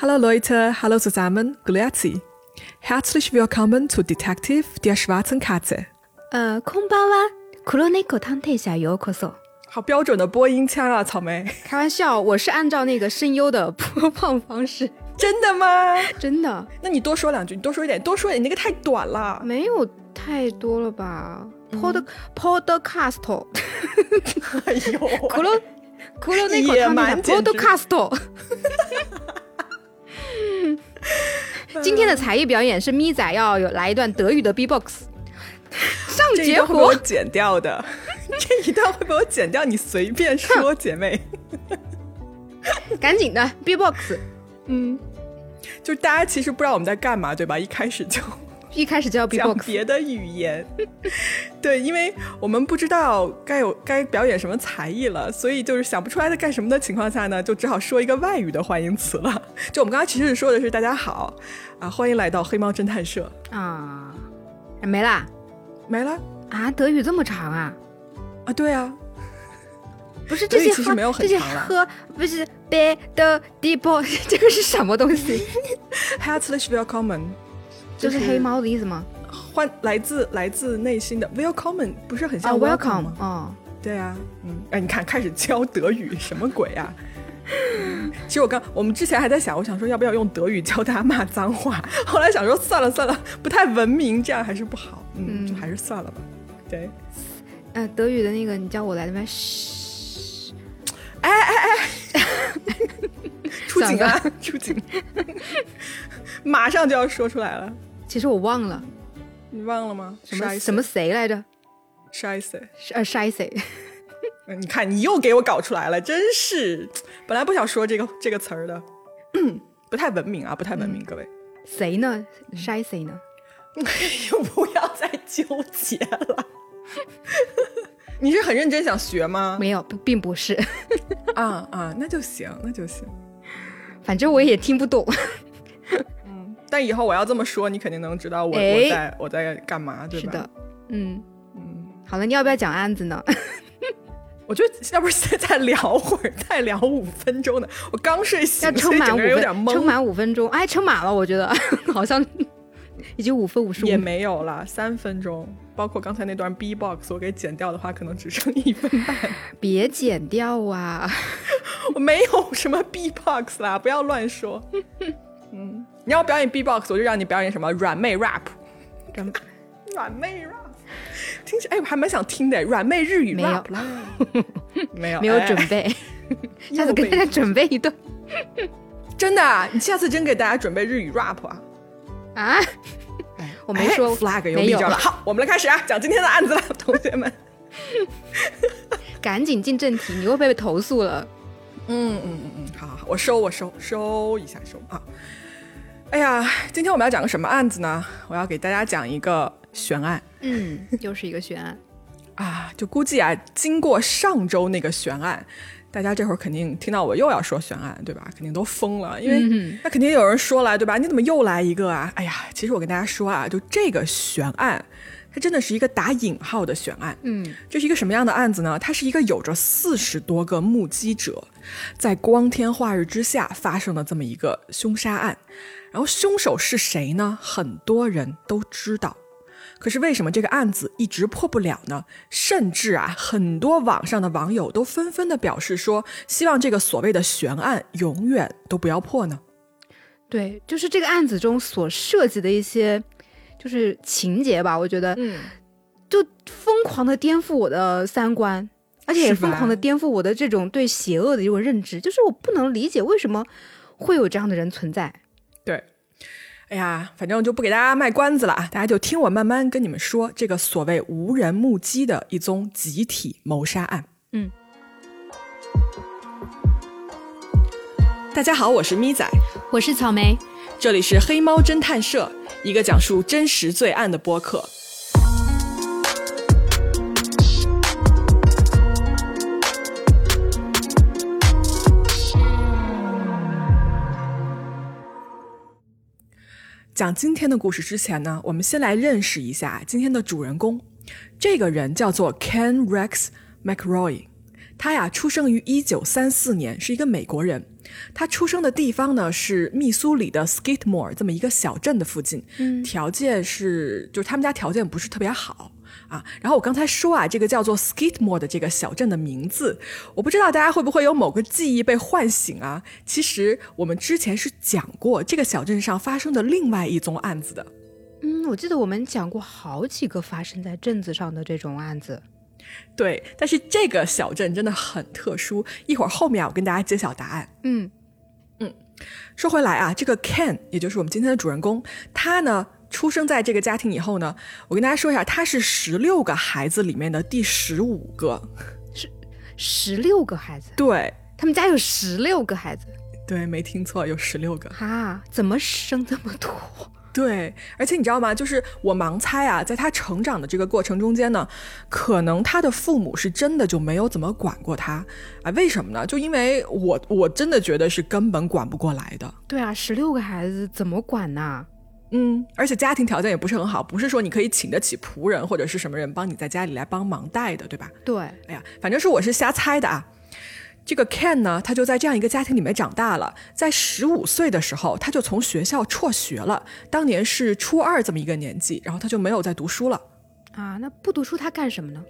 Hallo Leute, hallo zusammen, grüezi. Herzlich willkommen zu Detective der schwarzen Katze. 呃，空包啊，黒猫探偵者ようこそ。好标准的播音腔啊，草莓。开玩笑，我是按照那个声优的播放方式，真的吗？真的那你多说两句，你多说一点，多说一点，你那个太短了。没有太多了吧？Pod Podcast，哎呦，黒黒猫野探偵者蛮简直 Podcast。 今天的才艺表演是咪仔要有来一段德语的 B-box，上结果被我果剪掉的，这一段会被我剪掉，你随便说，姐妹。赶紧的 B-box，嗯，就是大家其实不知道我们在干嘛，对吧？一开始就一开始就要讲 B-box，别的语言，对，因为我们不知道该有该表演什么才艺了，所以就是想不出来在干什么的情况下呢，就只好说一个外语的欢迎词了。就我们刚刚其实说的是“大家好”，啊，欢迎来到黑猫侦探社，啊，没啦。没了啊，德语这么长啊？啊，对啊，不是这些喝其实没有很这些长了喝不是 b 的 d e b o 这个是什么东西？Herzlich willkommen，就是黑猫的意思吗？欢来自来自内心的 welcome，不是很啊像，welcome 吗？哦，对啊，嗯，哎，你看，开始教德语，什么鬼啊？其实我刚我们之前还在想，我想说要不要用德语教大家骂脏话，后来想说算了算了，不太文明，这样还是不好，嗯，嗯就还是算了吧。对，呃，德语的那个，你叫我来的吗？嘘，哎哎哎 出警啊，出警！马上就要说出来了，其实我忘了你忘了吗？什么什么谁来着？筛死？是呃，筛谁？你看你又给我搞出来了，真是！本来不想说这个这个词儿的，不太文明啊，不太文明，各位。谁呢？？shy 谁呢？又不要再纠结了。你是很认真想学吗？没有，并不是，啊啊，那就行，那就行。反正我也听不懂。但以后我要这么说，你肯定能知道我、哎我在我在干嘛，对吧？是的，嗯嗯，好了，你要不要讲案子呢？我觉得要不现在聊会儿，再聊五分钟呢。我刚睡醒，要撑满五所以整个人有点，懵。撑满五分钟，哎，撑满了，我觉得 好像已经五分五十也。没有了，三分钟，包括刚才那段 B box，我给剪掉的话，可能只剩一分半。别剪掉啊！我没有什么 B box 啦，不要乱说。嗯，你要表演 B box，我就让你表演什么软妹 rap。软软妹 rap，听起哎，我还蛮想听的，软妹日语没有 rap 啦。没有，没有哎准备，下次给大家准备一段真的啊，你下次真给大家准备日语 rap 啊？啊！我没说哎 flag 有没有立正了。好，我们来开始啊，讲今天的案子了，同学们。赶紧进正题，你会不会被投诉了？嗯嗯嗯嗯，好好好，我收我收收一下收啊。哎呀，今天我们要讲个什么案子呢？我要给大家讲一个悬案嗯，又是一个悬案。啊，就估计啊，经过上周那个悬案，大家这会儿肯定听到我又要说悬案，对吧？肯定都疯了，因为嗯那肯定有人说了，对吧？你怎么又来一个啊？哎呀，其实我跟大家说啊，就这个悬案，它真的是一个打引号的悬案。嗯这是一个什么样的案子呢？它是一个有着四十多个目击者，在光天化日之下发生的这么一个凶杀案。然后凶手是谁呢？很多人都知道，可是为什么这个案子一直破不了呢？甚至啊，很多网上的网友都纷纷的表示说，希望这个所谓的悬案永远都不要破呢。对，就是这个案子中所涉及的一些就是情节吧，我觉得嗯，就疯狂的颠覆我的三观，而且也疯狂的颠覆我的这种对邪恶的一种认知，就是我不能理解为什么会有这样的人存在。对。哎呀，反正就不给大家卖关子了啊，大家就听我慢慢跟你们说这个所谓无人目击的一宗集体谋杀案。嗯，大家好，我是咪仔，我是草莓，这里是黑猫侦探社，一个讲述真实罪案的播客。讲今天的故事之前呢，我们先来认识一下今天的主人公。这个人叫做 Ken Rex McRoy，他呀出生于一九三四年，是一个美国人。他出生的地方呢是密苏里的 Skidmore 这么一个小镇的附近，嗯，条件是就是他们家条件不是特别好啊。然后我刚才说啊，这个叫做 Skidmore 的这个小镇的名字，我不知道大家会不会有某个记忆被唤醒啊？其实我们之前是讲过这个小镇上发生的另外一宗案子的。嗯，我记得我们讲过好几个发生在镇子上的这种案子。对，但是这个小镇真的很特殊，一会儿后面我跟大家揭晓答案。嗯嗯，说回来啊，这个 Ken 也就是我们今天的主人公，他呢出生在这个家庭以后呢，我跟大家说一下，他是十六个孩子里面的第十五个，是十六个孩子。对，他们家有十六个孩子。对，没听错，有十六个。啊，怎么生这么多？对，而且你知道吗？就是我盲猜啊，在他成长的这个过程中间呢，可能他的父母是真的就没有怎么管过他啊？为什么呢？就因为我我真的觉得是根本管不过来的。对啊，十六个孩子怎么管呢？嗯，而且家庭条件也不是很好，不是说你可以请得起仆人或者是什么人帮你在家里来帮忙带的，对吧？对，哎呀，反正是我是瞎猜的啊。这个 Ken 呢，他就在这样一个家庭里面长大了。在十五岁的时候，他就从学校辍学了。当年是初二这么一个年纪，然后他就没有再读书了。啊，那不读书他干什么呢？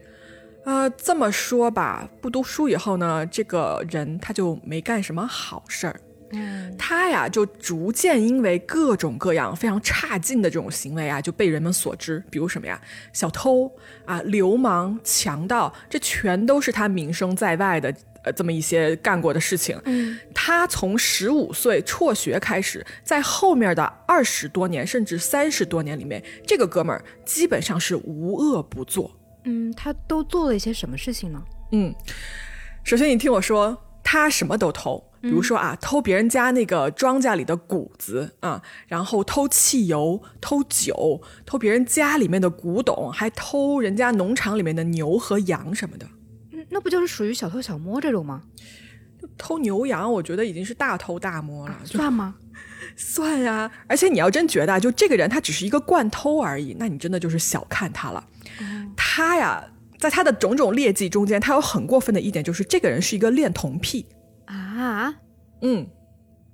啊，这么说吧，不读书以后呢，这个人他就没干什么好事儿。嗯，他呀，就逐渐因为各种各样非常差劲的这种行为啊，就被人们所知。比如什么呀，小偷啊、流氓、强盗，这全都是他名声在外的。呃，这么一些干过的事情，嗯，他从十五岁辍学开始，在后面的二十多年甚至三十多年里面，这个哥们儿基本上是无恶不作。嗯，他都做了一些什么事情呢？嗯，首先你听我说，他什么都偷，比如说啊，偷别人家那个庄稼里的谷子啊，然后偷汽油、偷酒、偷别人家里面的古董，还偷人家农场里面的牛和羊什么的。嗯那不就是属于小偷小摸这种吗？偷牛羊，我觉得已经是大偷大摸了，算吗？算呀！而且你要真觉得，就这个人他只是一个惯偷而已，那你真的就是小看他了。他呀，在他的种种劣迹中间，他有很过分的一点，就是这个人是一个恋童癖啊。嗯，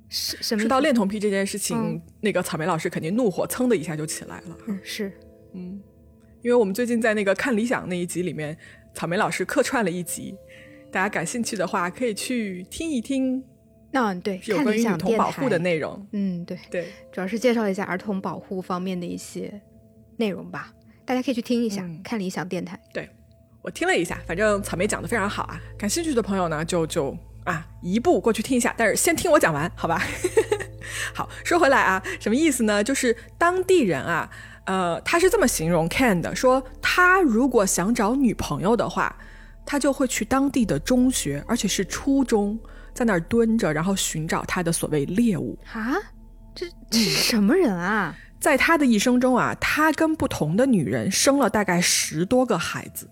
是什么？说到恋童癖这件事情，那个草莓老师肯定怒火蹭的一下就起来了。嗯，是，嗯，因为我们最近在那个看理想那一集里面。草莓老师客串了一集，大家感兴趣的话可以去听一听。嗯，对，有关于女童保护的内容。嗯，对对，主要是介绍一下儿童保护方面的一些内容吧，大家可以去听一下。看理想电台，对我听了一下，反正草莓讲的非常好啊。感兴趣的朋友呢，就就啊一步过去听一下，但是先听我讲完，好吧？好，说回来啊，什么意思呢？就是当地人啊。呃，他是这么形容 Ken 的，说他如果想找女朋友的话，他就会去当地的中学，而且是初中，在那儿蹲着，然后寻找他的所谓猎物啊。这这是什么人啊？在他的一生中啊，他跟不同的女人生了大概十多个孩子。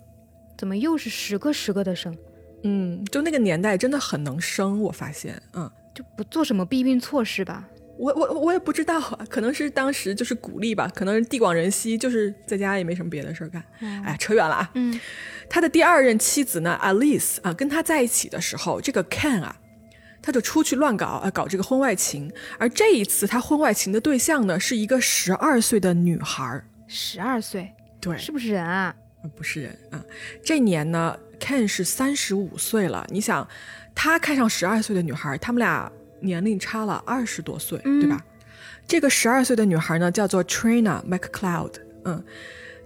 怎么又是十个十个的生？嗯，就那个年代真的很能生，我发现，嗯，就不做什么避孕措施吧。我我我也不知道啊，可能是当时就是鼓励吧，可能是地广人稀，就是在家也没什么别的事儿干。哎，扯远了啊。嗯，他的第二任妻子呢，Alice 啊，跟他在一起的时候，这个 Ken 啊，他就出去乱搞啊，搞这个婚外情。而这一次他婚外情的对象呢，是一个十二岁的女孩。十二岁？对，是不是人啊？不是人啊。这年呢，Ken 是三十五岁了。你想，他看上十二岁的女孩，他们俩。年龄差了二十多岁，对吧？这个十二岁的女孩呢，叫做 Trina McCloud。嗯，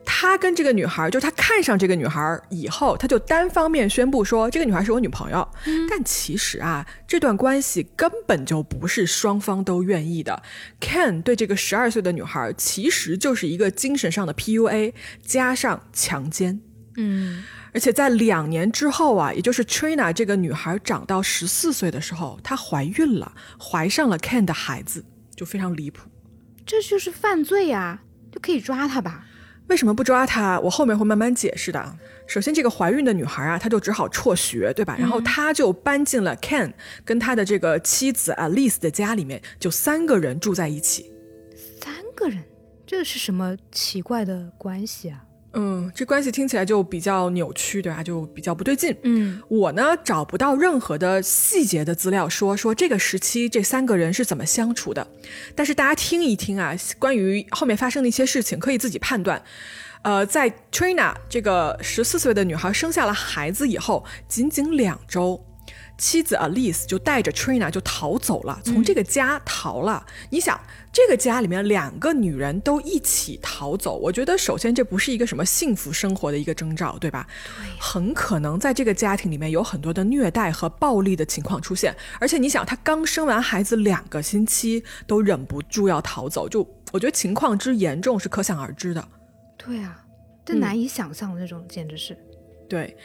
他跟这个女孩，就是他看上这个女孩以后，他就单方面宣布说，这个女孩是我女朋友。但其实啊，这段关系根本就不是双方都愿意的。Ken 对这个十二岁的女孩，其实就是一个精神上的 PUA 加上强奸。嗯。而且在两年之后啊，也就是 Trina 这个女孩长到十四岁的时候，她怀孕了，怀上了 Ken 的孩子，就非常离谱。这就是犯罪呀，就可以抓她吧？为什么不抓她？我后面会慢慢解释的。首先，这个怀孕的女孩啊，她就只好辍学，对吧？然后她就搬进了 Ken 跟他的这个妻子 Alice 的家里面，就三个人住在一起。三个人，这是什么奇怪的关系啊？嗯，这关系听起来就比较扭曲，对吧？就比较不对劲。嗯，我呢找不到任何的细节的资料说说这个时期这三个人是怎么相处的，但是大家听一听啊，关于后面发生的一些事情，可以自己判断。呃，在 Trina 这个十四岁的女孩生下了孩子以后，仅仅两周。妻子 Alice 就带着 Trina 就逃走了，从这个家逃了。你想，这个家里面两个女人都一起逃走，我觉得首先这不是一个什么幸福生活的一个征兆，对吧？对，很可能在这个家庭里面有很多的虐待和暴力的情况出现。而且你想，她刚生完孩子两个星期都忍不住要逃走，就我觉得情况之严重是可想而知的。对啊，这难以想象的那种，简直是。对。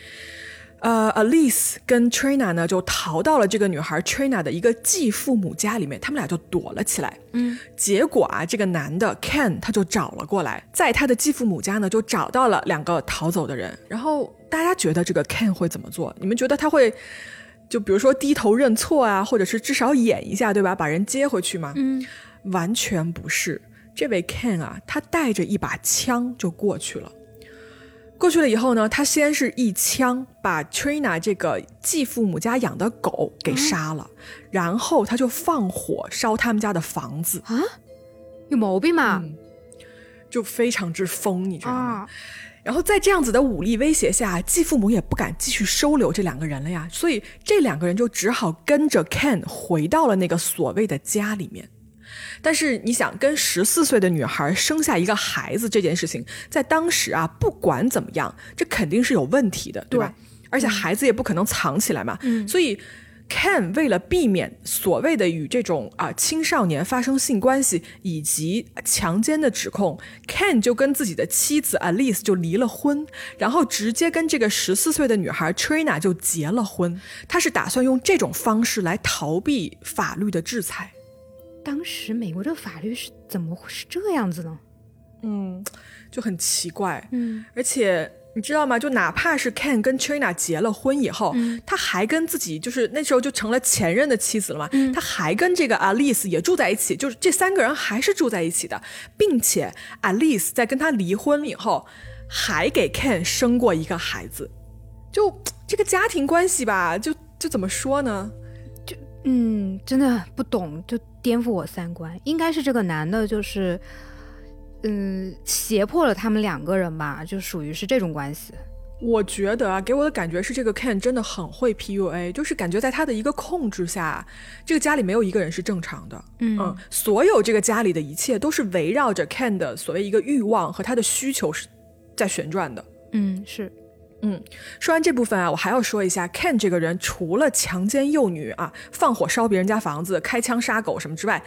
呃，Alice 跟 Trina 呢就逃到了这个女孩 Trina 的一个继父母家里面，他们俩就躲了起来。嗯，结果啊，这个男的 Ken 他就找了过来，在他的继父母家呢就找到了两个逃走的人。然后大家觉得这个 Ken 会怎么做？你们觉得他会就比如说低头认错啊，或者是至少演一下，对吧？把人接回去吗？嗯，完全不是。这位 Ken 啊，他带着一把枪就过去了。过去了以后呢，他先是一枪把 Trina 这个继父母家养的狗给杀了，然后他就放火烧他们家的房子啊，有毛病吗？就非常之疯，你知道吗？然后在这样子的武力威胁下，继父母也不敢继续收留这两个人了呀，所以这两个人就只好跟着 Ken 回到了那个所谓的家里面。但是你想跟十四岁的女孩生下一个孩子这件事情，在当时啊，不管怎么样，这肯定是有问题的，对吧？而且孩子也不可能藏起来嘛。嗯。所以，Ken 为了避免所谓的与这种啊青少年发生性关系以及强奸的指控，Ken 就跟自己的妻子 Alice 就离了婚，然后直接跟这个十四岁的女孩 Trina 就结了婚。他是打算用这种方式来逃避法律的制裁。当时美国的法律是怎么会是这样子呢？嗯，就很奇怪。嗯，而且你知道吗？就哪怕是 Ken 跟 China 结了婚以后，他还跟自己就是那时候就成了前任的妻子了嘛。他还跟这个 Alice 也住在一起，就是这三个人还是住在一起的，并且 Alice 在跟他离婚以后，还给 Ken 生过一个孩子。就这个家庭关系吧，就就怎么说呢？就嗯，真的不懂就。颠覆我三观，应该是这个男的，就是，嗯，胁迫了他们两个人吧，就属于是这种关系。我觉得啊，给我的感觉是这个 Ken 真的很会 PUA，就是感觉在他的一个控制下，这个家里没有一个人是正常的。嗯，所有这个家里的一切都是围绕着 Ken 的所谓一个欲望和他的需求是在旋转的。嗯，是。嗯，说完这部分啊，我还要说一下，Ken 这个人除了强奸幼女啊、放火烧别人家房子、开枪杀狗什么之外，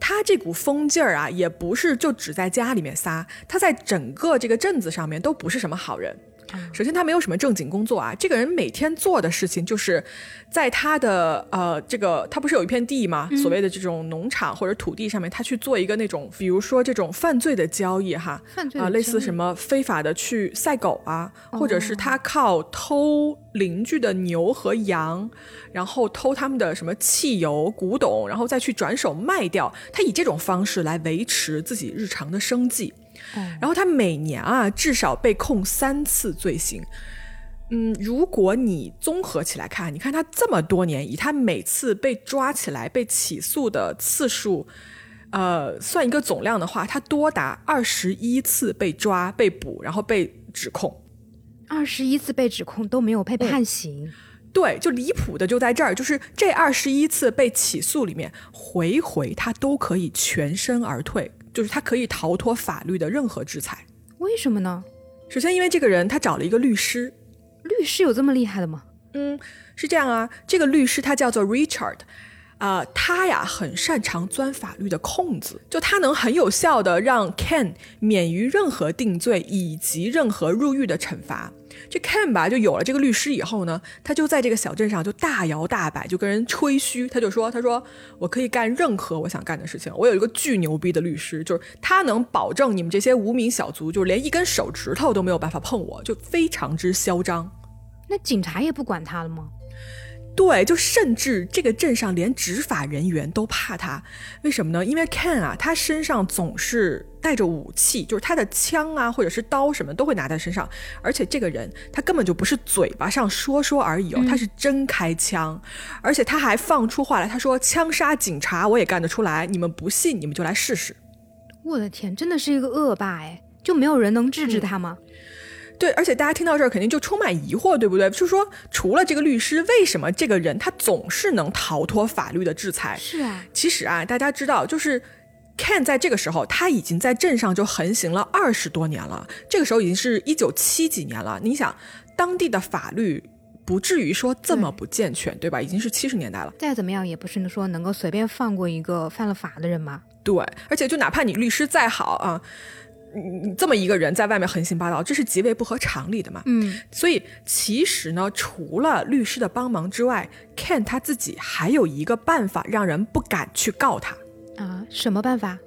他这股疯劲儿啊，也不是就只在家里面撒，他在整个这个镇子上面都不是什么好人。首先，他没有什么正经工作啊。这个人每天做的事情就是，在他的呃这个他不是有一片地吗？所谓的这种农场或者土地上面，他去做一个那种，比如说这种犯罪的交易哈，啊，类似什么非法的去赛狗啊，或者是他靠偷邻居的牛和羊，然后偷他们的什么汽油、古董，然后再去转手卖掉，他以这种方式来维持自己日常的生计。然后他每年啊至少被控三次罪行，嗯，如果你综合起来看，你看他这么多年，以他每次被抓起来被起诉的次数，呃，算一个总量的话，他多达二十一次被抓被捕，然后被指控，二十一次被指控都没有被判刑，对，就离谱的就在这儿，就是这二十一次被起诉里面，回回他都可以全身而退。就是他可以逃脱法律的任何制裁，为什么呢？首先，因为这个人他找了一个律师，律师有这么厉害的吗？嗯，是这样啊，这个律师他叫做 Richard。啊，他呀很擅长钻法律的空子，就他能很有效的让 Ken 免于任何定罪以及任何入狱的惩罚。这 Ken 吧，就有了这个律师以后呢，他就在这个小镇上就大摇大摆，就跟人吹嘘，他就说：“他说我可以干任何我想干的事情，我有一个巨牛逼的律师，就是他能保证你们这些无名小卒，就是连一根手指头都没有办法碰我，就非常之嚣张。”那警察也不管他了吗？对，就甚至这个镇上连执法人员都怕他，为什么呢？因为 Ken 啊，他身上总是带着武器，就是他的枪啊，或者是刀什么都会拿在身上，而且这个人他根本就不是嘴巴上说说而已哦，他是真开枪，而且他还放出话来，他说枪杀警察我也干得出来，你们不信你们就来试试。我的天，真的是一个恶霸哎，就没有人能制止他吗？对，而且大家听到这儿肯定就充满疑惑，对不对？就说除了这个律师，为什么这个人他总是能逃脱法律的制裁？是啊，其实啊，大家知道，就是 Ken 在这个时候他已经在镇上就横行了二十多年了，这个时候已经是一九七几年了。你想，当地的法律不至于说这么不健全，对吧？已经是七十年代了，再怎么样也不是说能够随便放过一个犯了法的人嘛。对，而且就哪怕你律师再好啊。你这么一个人在外面横行霸道，这是极为不合常理的嘛？嗯，所以其实呢，除了律师的帮忙之外，Ken 他自己还有一个办法，让人不敢去告他啊？什么办法？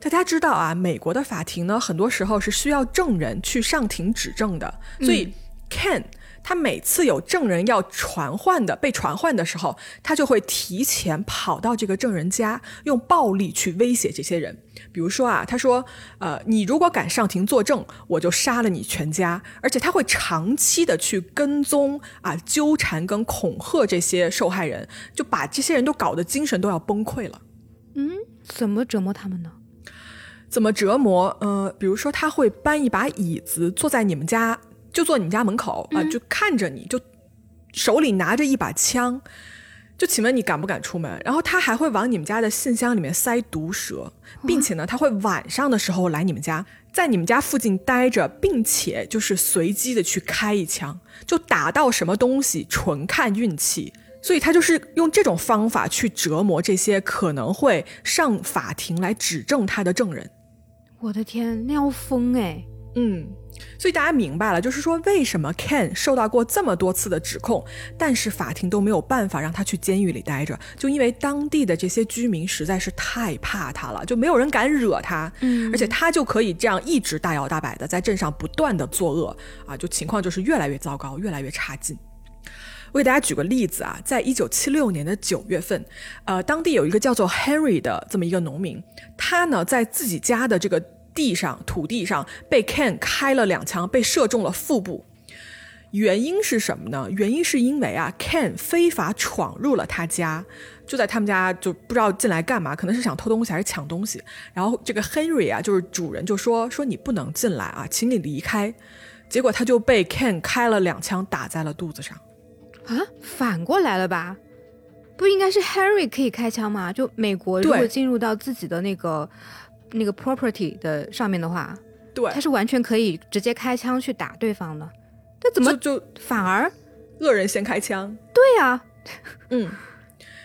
大家知道啊，美国的法庭呢，很多时候是需要证人去上庭指证的，所以 Ken。他每次有证人要传唤的被传唤的时候，他就会提前跑到这个证人家，用暴力去威胁这些人。比如说啊，他说：“呃，你如果敢上庭作证，我就杀了你全家。”而且他会长期的去跟踪啊、纠缠跟恐吓这些受害人，就把这些人都搞得精神都要崩溃了。嗯，怎么折磨他们呢？怎么折磨？呃，比如说他会搬一把椅子坐在你们家。就坐你家门口啊，就看着你，就手里拿着一把枪，就请问你敢不敢出门？然后他还会往你们家的信箱里面塞毒蛇，并且呢，他会晚上的时候来你们家，在你们家附近待着，并且就是随机的去开一枪，就打到什么东西纯看运气。所以他就是用这种方法去折磨这些可能会上法庭来指证他的证人。我的天，那要疯哎！嗯。所以大家明白了，就是说为什么 Ken 受到过这么多次的指控，但是法庭都没有办法让他去监狱里待着，就因为当地的这些居民实在是太怕他了，就没有人敢惹他，嗯，而且他就可以这样一直大摇大摆的在镇上不断的作恶啊，就情况就是越来越糟糕，越来越差劲。我给大家举个例子啊，在一九七六年的九月份，呃，当地有一个叫做 Henry 的这么一个农民，他呢在自己家的这个。地上土地上被 Ken 开了两枪，被射中了腹部。原因是什么呢？原因是因为啊，Ken 非法闯入了他家，就在他们家就不知道进来干嘛，可能是想偷东西还是抢东西。然后这个 Henry 啊，就是主人就说说你不能进来啊，请你离开。结果他就被 Ken 开了两枪，打在了肚子上。啊，反过来了吧？不应该是 Henry 可以开枪吗？就美国如果进入到自己的那个。那个 property 的上面的话，对，他是完全可以直接开枪去打对方的。那怎么就反而恶人先开枪？对呀，嗯。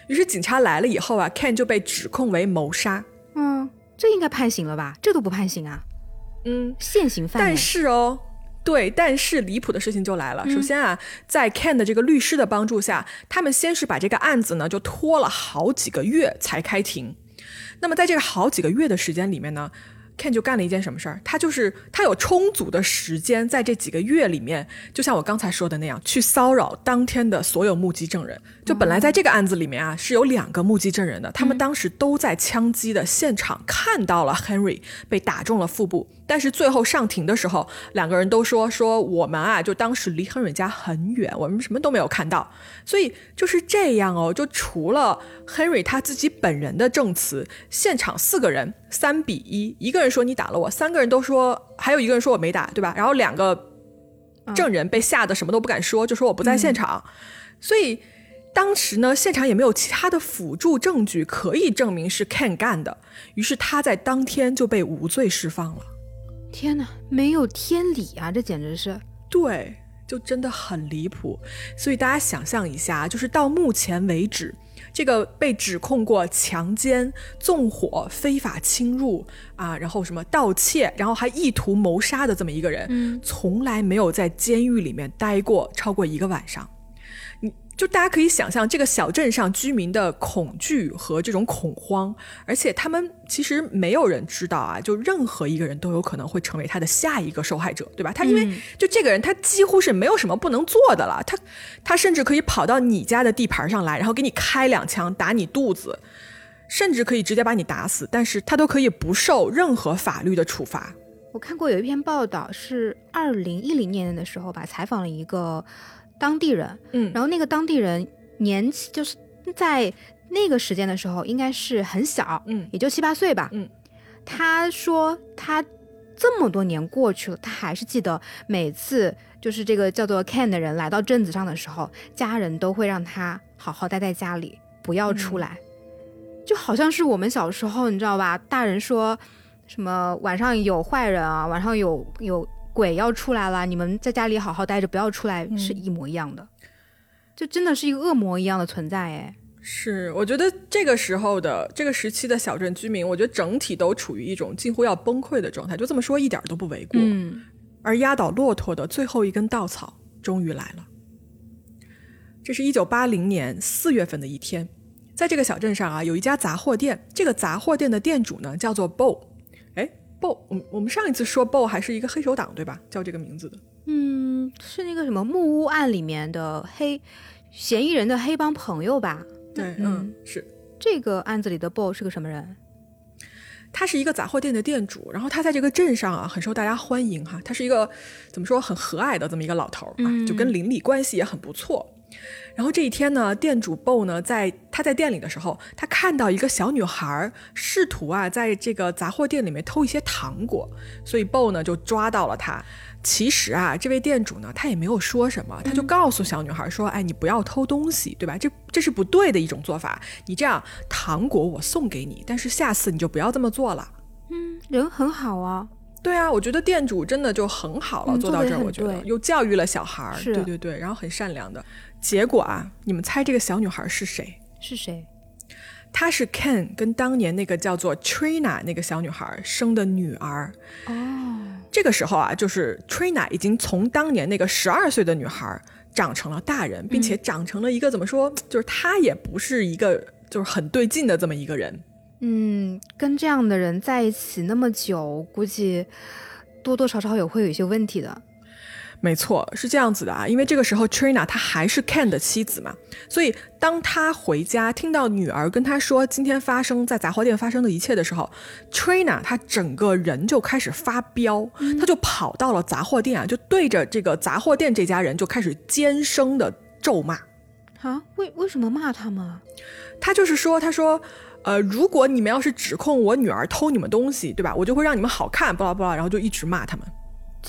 于是警察来了以后啊，Ken 就被指控为谋杀。嗯，这应该判刑了吧？这都不判刑啊？嗯，现行犯。但是哦，对，但是离谱的事情就来了。首先啊，在 Ken 的这个律师的帮助下，他们先是把这个案子呢就拖了好几个月才开庭。那么，在这个好几个月的时间里面呢，Ken 就干了一件什么事儿？他就是他有充足的时间，在这几个月里面，就像我刚才说的那样，去骚扰当天的所有目击证人。就本来在这个案子里面啊，是有两个目击证人的，他们当时都在枪击的现场看到了 Henry 被打中了腹部。但是最后上庭的时候，两个人都说说我们啊，就当时离 Henry 家很远，我们什么都没有看到。所以就是这样哦，就除了 Henry 他自己本人的证词，现场四个人三比一，一个人说你打了我，三个人都说，还有一个人说我没打，对吧？然后两个证人被吓得什么都不敢说，就说我不在现场。所以当时呢，现场也没有其他的辅助证据可以证明是 Ken 干的，于是他在当天就被无罪释放了。天哪，没有天理啊！这简直是对，就真的很离谱。所以大家想象一下，就是到目前为止，这个被指控过强奸、纵火、非法侵入啊，然后什么盗窃，然后还意图谋杀的这么一个人，从来没有在监狱里面待过超过一个晚上。你就大家可以想象这个小镇上居民的恐惧和这种恐慌，而且他们其实没有人知道啊，就任何一个人都有可能会成为他的下一个受害者，对吧？他因为就这个人，他几乎是没有什么不能做的了，他他甚至可以跑到你家的地盘上来，然后给你开两枪打你肚子，甚至可以直接把你打死，但是他都可以不受任何法律的处罚。我看过有一篇报道，是二零一零年的时候吧，采访了一个。当地人，嗯，然后那个当地人年纪就是在那个时间的时候，应该是很小，嗯，也就七八岁吧，嗯。他说他这么多年过去了，他还是记得每次就是这个叫做 Ken 的人来到镇子上的时候，家人都会让他好好待在家里，不要出来，就好像是我们小时候，你知道吧？大人说什么晚上有坏人啊，晚上有有。鬼要出来了，你们在家里好好待着，不要出来，是一模一样的，就真的是一个恶魔一样的存在哎。是，我觉得这个时候的这个时期的小镇居民，我觉得整体都处于一种近乎要崩溃的状态，就这么说一点都不为过。嗯。而压倒骆驼的最后一根稻草终于来了。这是一九八零年四月份的一天，在这个小镇上啊，有一家杂货店，这个杂货店的店主呢叫做 Bo。BO，我们我们上一次说 BO 还是一个黑手党对吧？叫这个名字的，嗯，是那个什么木屋案里面的黑嫌疑人的黑帮朋友吧？对，嗯，是这个案子里的 BO 是个什么人？他是一个杂货店的店主，然后他在这个镇上啊很受大家欢迎哈，他是一个怎么说很和蔼的这么一个老头啊，就跟邻里关系也很不错。然后这一天呢，店主 Bo 呢，在他在店里的时候，他看到一个小女孩试图啊，在这个杂货店里面偷一些糖果，所以 Bo 呢就抓到了她。其实啊，这位店主呢，他也没有说什么，他就告诉小女孩说：“哎，你不要偷东西，对吧？这这是不对的一种做法。你这样，糖果我送给你，但是下次你就不要这么做了。”嗯，人很好啊。对啊，我觉得店主真的就很好了，做到这儿，我觉得又教育了小孩儿，对对对，然后很善良的。结果啊，你们猜这个小女孩是谁？是谁？她是 Ken 跟当年那个叫做 Trina 那个小女孩生的女儿。哦，这个时候啊，就是 Trina 已经从当年那个十二岁的女孩长成了大人，并且长成了一个怎么说，就是她也不是一个就是很对劲的这么一个人。嗯，跟这样的人在一起那么久，估计多多少少也会有一些问题的。没错，是这样子的啊，因为这个时候 Trina 她还是 Ken 的妻子嘛，所以当他回家听到女儿跟他说今天发生在杂货店发生的一切的时候，Trina 她整个人就开始发飙，她就跑到了杂货店啊，就对着这个杂货店这家人就开始尖声的咒骂。啊，为为什么骂他们？他就是说，他说。呃，如果你们要是指控我女儿偷你们东西，对吧？我就会让你们好看，巴拉巴拉，然后就一直骂他们。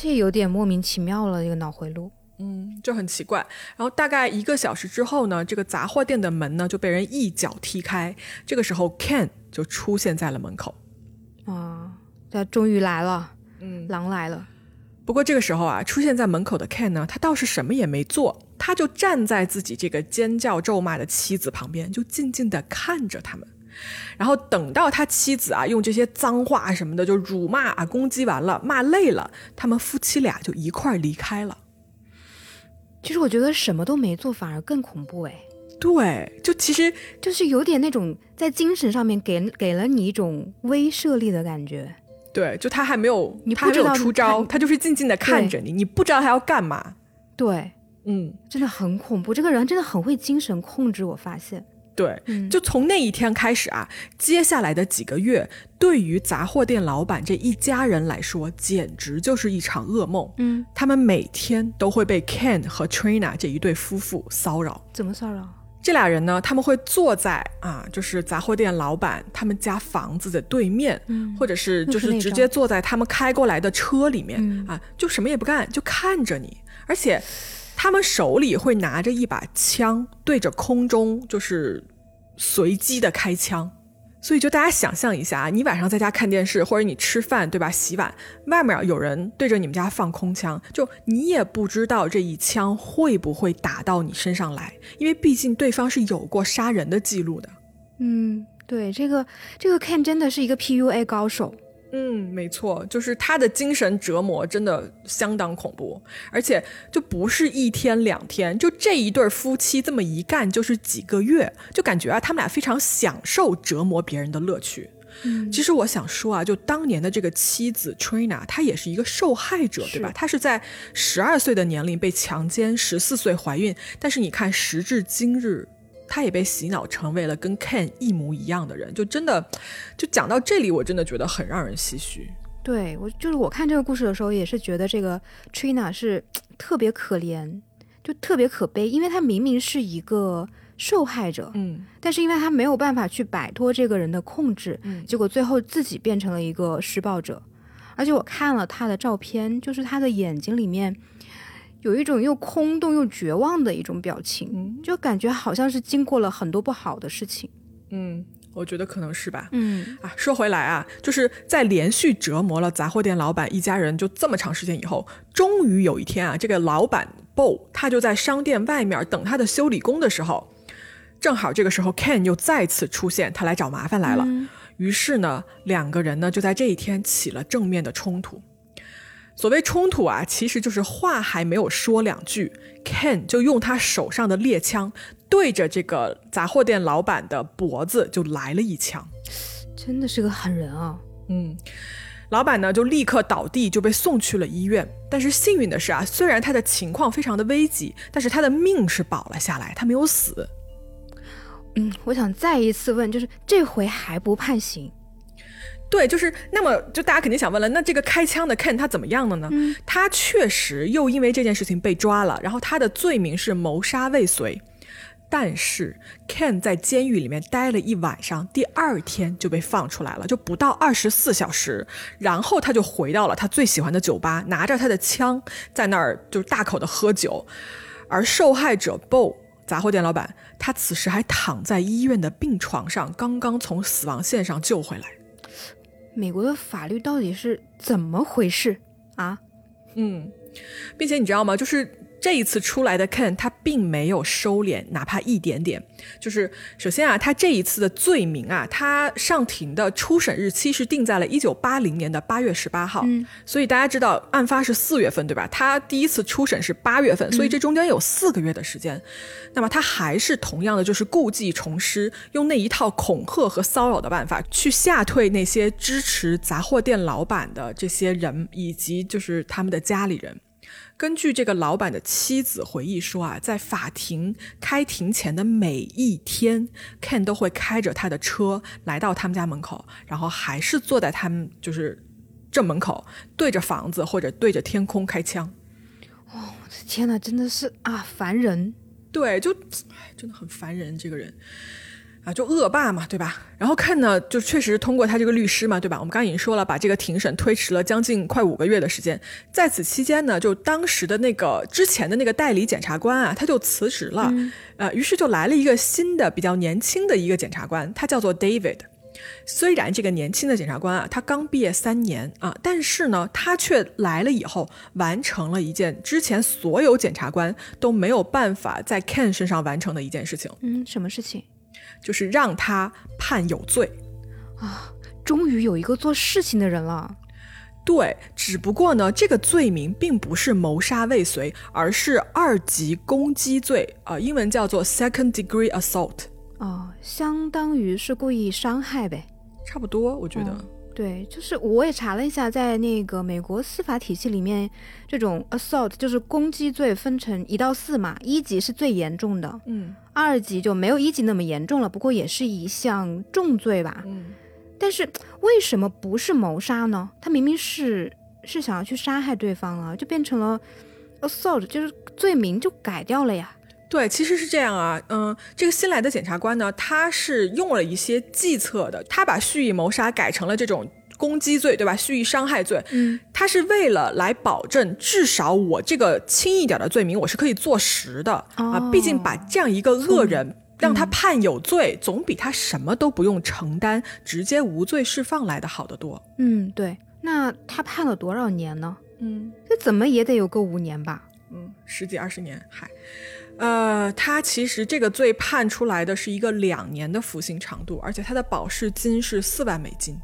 这有点莫名其妙了，这个脑回路，嗯，就很奇怪。然后大概一个小时之后呢，这个杂货店的门呢就被人一脚踢开。这个时候，Ken 就出现在了门口。啊，他终于来了，嗯，狼来了。不过这个时候啊，出现在门口的 Ken 呢，他倒是什么也没做，他就站在自己这个尖叫咒骂的妻子旁边，就静静的看着他们。然后等到他妻子啊用这些脏话什么的就辱骂啊攻击完了骂累了，他们夫妻俩就一块儿离开了。其实我觉得什么都没做反而更恐怖哎。对，就其实就是有点那种在精神上面给给了你一种威慑力的感觉。对，就他还没有你他没有出招，他就是静静的看着你，你不知道他要干嘛。对，嗯，真的很恐怖。这个人真的很会精神控制，我发现。对，就从那一天开始啊，接下来的几个月，对于杂货店老板这一家人来说，简直就是一场噩梦。嗯，他们每天都会被 Ken 和 Trina 这一对夫妇骚扰。怎么骚扰？这俩人呢，他们会坐在啊，就是杂货店老板他们家房子的对面，或者是就是直接坐在他们开过来的车里面啊，就什么也不干，就看着你，而且他们手里会拿着一把枪，对着空中就是。随机的开枪，所以就大家想象一下啊，你晚上在家看电视，或者你吃饭对吧？洗碗，外面有人对着你们家放空枪，就你也不知道这一枪会不会打到你身上来，因为毕竟对方是有过杀人的记录的。嗯，对，这个这个 Ken 真的是一个 PUA 高手。嗯，没错，就是他的精神折磨真的相当恐怖，而且就不是一天两天，就这一对夫妻这么一干就是几个月，就感觉啊，他们俩非常享受折磨别人的乐趣。嗯其实我想说啊，就当年的这个妻子 Trina，她也是一个受害者，对吧？她是在十二岁的年龄被强奸，十四岁怀孕，但是你看时至今日。她也被洗脑成为了跟 Ken 一模一样的人，就真的，就讲到这里，我真的觉得很让人唏嘘。对我就是我看这个故事的时候，也是觉得这个 Trina 是特别可怜，就特别可悲，因为他明明是一个受害者，嗯但是因为他没有办法去摆脱这个人的控制，嗯结果最后自己变成了一个施暴者。而且我看了他的照片，就是他的眼睛里面有一种又空洞又绝望的一种表情，嗯就感觉好像是经过了很多不好的事情。嗯，我觉得可能是吧。嗯啊，说回来啊，就是在连续折磨了杂货店老板一家人就这么长时间以后，终于有一天啊，这个老板 Bo 他就在商店外面等他的修理工的时候，正好这个时候 Ken 又再次出现，他来找麻烦来了。于是呢，两个人呢就在这一天起了正面的冲突。所谓冲突啊，其实就是话还没有说两句，Ken 就用他手上的猎枪对着这个杂货店老板的脖子就来了一枪。真的是个狠人啊！嗯，老板呢就立刻倒地，就被送去了医院。但是幸运的是啊，虽然他的情况非常的危急，但是他的命是保了下来，他没有死。嗯，我想再一次问，就是这回还不判刑？对，就是那么，就大家肯定想问了，那这个开枪的 Ken 他怎么样了呢？他确实又因为这件事情被抓了，然后他的罪名是谋杀未遂。但是 Ken 在监狱里面待了一晚上，第二天就被放出来了，就不到二十四小时，然后他就回到了他最喜欢的酒吧，拿着他的枪在那儿就大口的喝酒，而受害者 Bo 杂货店老板，他此时还躺在医院的病床上，刚刚从死亡线上救回来。美国的法律到底是怎么回事啊？嗯，并且你知道吗？就是这一次出来的 Ken，他并没有收敛，哪怕一点点。就是首先啊，他这一次的罪名啊，他上庭的初审日期是定在了一九八零年的八月十八号。嗯，所以大家知道案发是四月份，对吧？他第一次初审是八月份，所以这中间有四个月的时间。那么他还是同样的，就是故技重施，用那一套恐吓和骚扰的办法去吓退那些支持杂货店老板的这些人，以及就是他们的家里人。根据这个老板的妻子回忆说啊，在法庭开庭前的每一天，Ken 都会开着他的车来到他们家门口，然后还是坐在他们就是正门口，对着房子或者对着天空开枪。哦，我的天哪，真的是啊，烦人！对，就唉真的很烦人这个人啊，就恶霸嘛，对吧？然后看呢，就确实通过他这个律师嘛，对吧？我们刚刚已经说了，把这个庭审推迟了将近快五个月的时间。在此期间呢，就当时的那个之前的那个代理检察官啊，他就辞职了，呃，于是就来了一个新的比较年轻的一个检察官，他叫做 David。虽然这个年轻的检察官啊，他刚毕业三年啊，但是呢，他却来了以后，完成了一件之前所有检察官都没有办法在 Ken 身上完成的一件事情，嗯，什么事情？就是让他判有罪。啊终于有一个做事情的人了。对，只不过呢，这个罪名并不是谋杀未遂，而是二级攻击罪，呃，英文叫做 second degree assault，哦，相当于是故意伤害呗。差不多，我觉得。嗯对，就是我也查了一下，在那个美国司法体系里面，这种 assault 就是攻击罪分成一到四嘛，一级是最严重的，嗯二级就没有一级那么严重了，不过也是一项重罪吧。嗯，但是为什么不是谋杀呢？他明明是是想要去杀害对方啊，就变成了 assault，就是罪名就改掉了呀。对，其实是这样啊，嗯，这个新来的检察官呢，他是用了一些计策的，他把蓄意谋杀改成了这种攻击罪，对吧？蓄意伤害罪，嗯，他是为了来保证，至少我这个轻一点的罪名我是可以坐实的、啊，毕竟把这样一个恶人。让他判有罪，总比他什么都不用承担，直接无罪释放来的好得多。嗯，对。那他判了多少年呢？嗯这怎么也得有个五年吧？嗯，十几二十年，嗨，呃，他其实这个罪判出来的是一个两年的服刑长度，而且他的保释金是四万美金。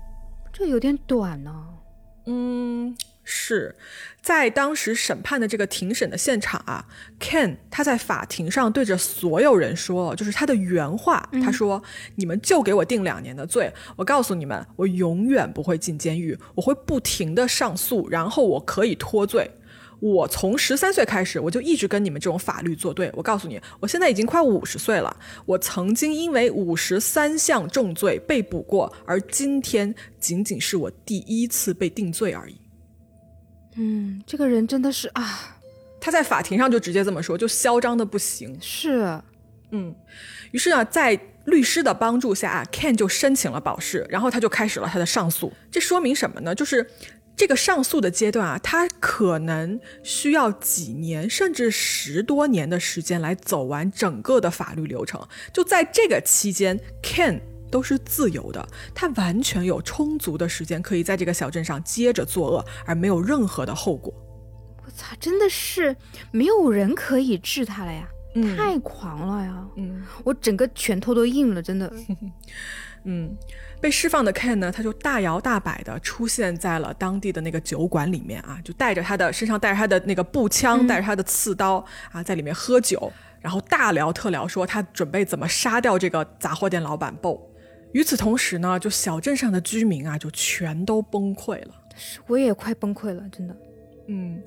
这有点短呢。嗯，是在当时审判的这个庭审的现场啊，Ken 他在法庭上对着所有人说，就是他的原话，他说：“你们就给我定两年的罪，我告诉你们，我永远不会进监狱，我会不停的上诉，然后我可以脱罪。”我从十三岁开始，我就一直跟你们这种法律作对。我告诉你，我现在已经快五十岁了。我曾经因为五十三项重罪被捕过，而今天仅仅是我第一次被定罪而已。嗯，这个人真的是啊，他在法庭上就直接这么说，就嚣张的不行。是，嗯，于是呢，在律师的帮助下啊，Ken 就申请了保释，然后他就开始了他的上诉。这说明什么呢？就是。这个上诉的阶段啊，他可能需要几年甚至十多年的时间来走完整个的法律流程。就在这个期间，Ken 都是自由的，他完全有充足的时间可以在这个小镇上接着作恶，而没有任何的后果。我操，真的是没有人可以治他了呀！太狂了呀！嗯，我整个拳头都硬了，真的。嗯。被释放的 Ken 呢，他就大摇大摆的出现在了当地的那个酒馆里面啊，就带着他的身上带着他的那个步枪，带着他的刺刀啊，在里面喝酒，然后大聊特聊，说他准备怎么杀掉这个杂货店老板 Bo。与此同时呢，就小镇上的居民啊，就全都崩溃了。我也快崩溃了，真的。嗯